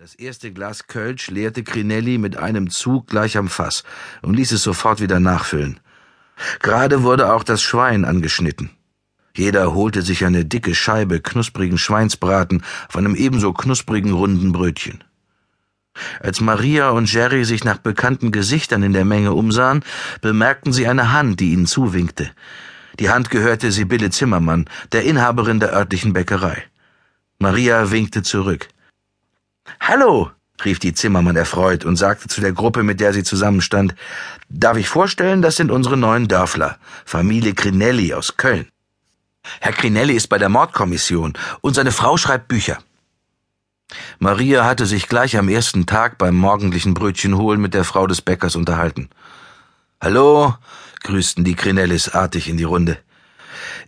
Das erste Glas Kölsch leerte Crinelli mit einem Zug gleich am Fass und ließ es sofort wieder nachfüllen. Gerade wurde auch das Schwein angeschnitten. Jeder holte sich eine dicke Scheibe knusprigen Schweinsbraten auf einem ebenso knusprigen runden Brötchen. Als Maria und Jerry sich nach bekannten Gesichtern in der Menge umsahen, bemerkten sie eine Hand, die ihnen zuwinkte. Die Hand gehörte Sibylle Zimmermann, der Inhaberin der örtlichen Bäckerei. Maria winkte zurück. Hallo, rief die Zimmermann erfreut und sagte zu der Gruppe, mit der sie zusammenstand, darf ich vorstellen, das sind unsere neuen Dörfler, Familie Crinelli aus Köln. Herr Crinelli ist bei der Mordkommission und seine Frau schreibt Bücher. Maria hatte sich gleich am ersten Tag beim morgendlichen Brötchenholen mit der Frau des Bäckers unterhalten. Hallo, grüßten die Crinellis artig in die Runde.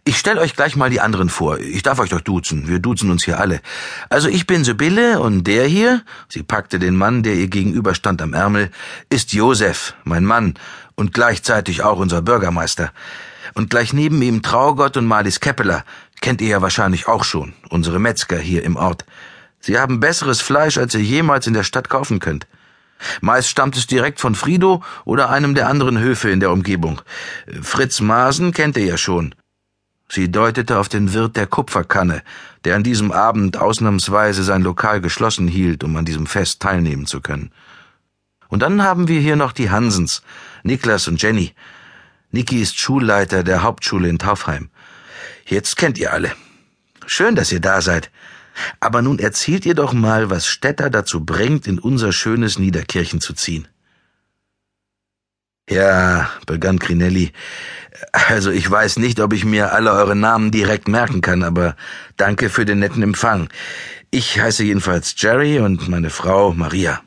Ich stell euch gleich mal die anderen vor. Ich darf euch doch duzen. Wir duzen uns hier alle. Also ich bin Sibylle und der hier, sie packte den Mann, der ihr gegenüberstand, am Ärmel, ist Josef, mein Mann und gleichzeitig auch unser Bürgermeister. Und gleich neben ihm Traugott und Marlies Keppeler, kennt ihr ja wahrscheinlich auch schon, unsere Metzger hier im Ort. Sie haben besseres Fleisch, als ihr jemals in der Stadt kaufen könnt. Meist stammt es direkt von Frido oder einem der anderen Höfe in der Umgebung. Fritz Masen kennt ihr ja schon. Sie deutete auf den Wirt der Kupferkanne, der an diesem Abend ausnahmsweise sein Lokal geschlossen hielt, um an diesem Fest teilnehmen zu können. Und dann haben wir hier noch die Hansens, Niklas und Jenny. Niki ist Schulleiter der Hauptschule in Taufheim. Jetzt kennt ihr alle. Schön, dass ihr da seid. Aber nun erzählt ihr doch mal, was Städter dazu bringt, in unser schönes Niederkirchen zu ziehen. Ja, begann Crinelli, also ich weiß nicht, ob ich mir alle eure Namen direkt merken kann, aber danke für den netten Empfang. Ich heiße jedenfalls Jerry und meine Frau Maria.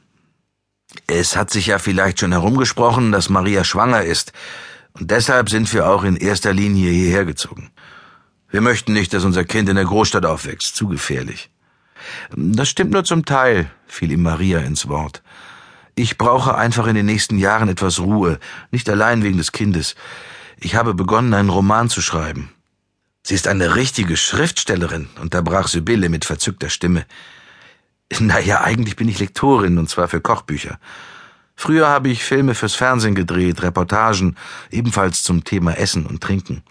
Es hat sich ja vielleicht schon herumgesprochen, dass Maria schwanger ist, und deshalb sind wir auch in erster Linie hierher gezogen. Wir möchten nicht, dass unser Kind in der Großstadt aufwächst, zu gefährlich. Das stimmt nur zum Teil, fiel ihm Maria ins Wort. Ich brauche einfach in den nächsten Jahren etwas Ruhe, nicht allein wegen des Kindes. Ich habe begonnen, einen Roman zu schreiben. Sie ist eine richtige Schriftstellerin, unterbrach Sibylle mit verzückter Stimme. Na ja, eigentlich bin ich Lektorin, und zwar für Kochbücher. Früher habe ich Filme fürs Fernsehen gedreht, Reportagen, ebenfalls zum Thema Essen und Trinken.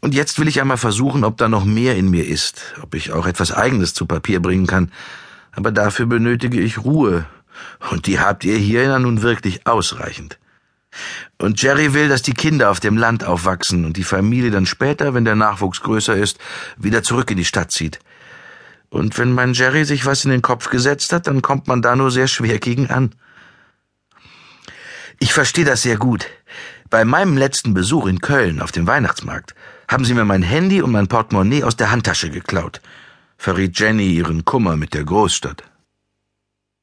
Und jetzt will ich einmal versuchen, ob da noch mehr in mir ist, ob ich auch etwas Eigenes zu Papier bringen kann. Aber dafür benötige ich Ruhe. Und die habt ihr hier ja nun wirklich ausreichend. Und Jerry will, dass die Kinder auf dem Land aufwachsen und die Familie dann später, wenn der Nachwuchs größer ist, wieder zurück in die Stadt zieht. Und wenn mein Jerry sich was in den Kopf gesetzt hat, dann kommt man da nur sehr schwer gegen an. Ich verstehe das sehr gut. Bei meinem letzten Besuch in Köln auf dem Weihnachtsmarkt haben sie mir mein Handy und mein Portemonnaie aus der Handtasche geklaut, verriet Jenny ihren Kummer mit der Großstadt.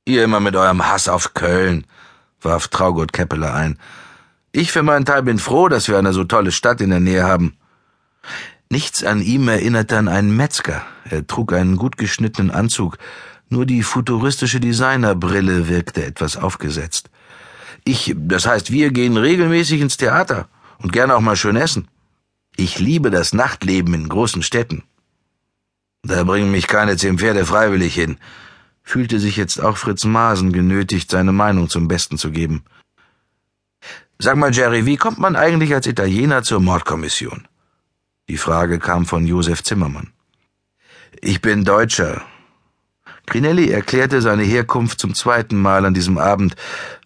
Ihr immer mit eurem Hass auf Köln, warf Traugott Keppeler ein. Ich für meinen Teil bin froh, dass wir eine so tolle Stadt in der Nähe haben. Nichts an ihm erinnerte an einen Metzger. Er trug einen gut geschnittenen Anzug, nur die futuristische Designerbrille wirkte etwas aufgesetzt. Ich, das heißt, wir gehen regelmäßig ins Theater und gerne auch mal schön essen. Ich liebe das Nachtleben in großen Städten. Da bringen mich keine zehn Pferde freiwillig hin, fühlte sich jetzt auch Fritz Masen genötigt, seine Meinung zum Besten zu geben. Sag mal, Jerry, wie kommt man eigentlich als Italiener zur Mordkommission? Die Frage kam von Josef Zimmermann. Ich bin Deutscher. Grinelli erklärte seine Herkunft zum zweiten Mal an diesem Abend,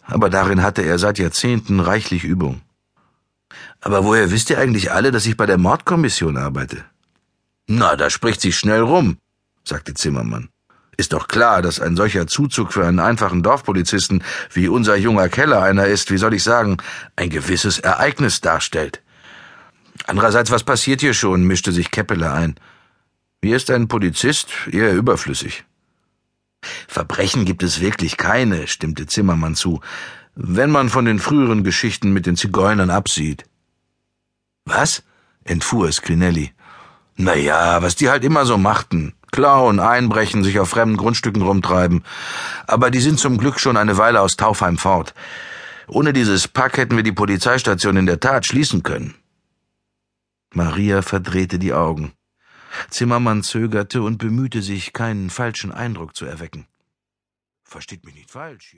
aber darin hatte er seit Jahrzehnten reichlich Übung. Aber woher wisst ihr eigentlich alle, dass ich bei der Mordkommission arbeite? Na, da spricht sich schnell rum, sagte Zimmermann. Ist doch klar, dass ein solcher Zuzug für einen einfachen Dorfpolizisten wie unser junger Keller einer ist, wie soll ich sagen, ein gewisses Ereignis darstellt. Andererseits, was passiert hier schon, mischte sich Keppeler ein. Mir ist ein Polizist eher überflüssig. Verbrechen gibt es wirklich keine, stimmte Zimmermann zu, wenn man von den früheren Geschichten mit den Zigeunern absieht. Was? entfuhr es Crinelli. Na ja, was die halt immer so machten. Klauen, einbrechen, sich auf fremden Grundstücken rumtreiben. Aber die sind zum Glück schon eine Weile aus Taufheim fort. Ohne dieses Pack hätten wir die Polizeistation in der Tat schließen können. Maria verdrehte die Augen. Zimmermann zögerte und bemühte sich, keinen falschen Eindruck zu erwecken. Versteht mich nicht falsch.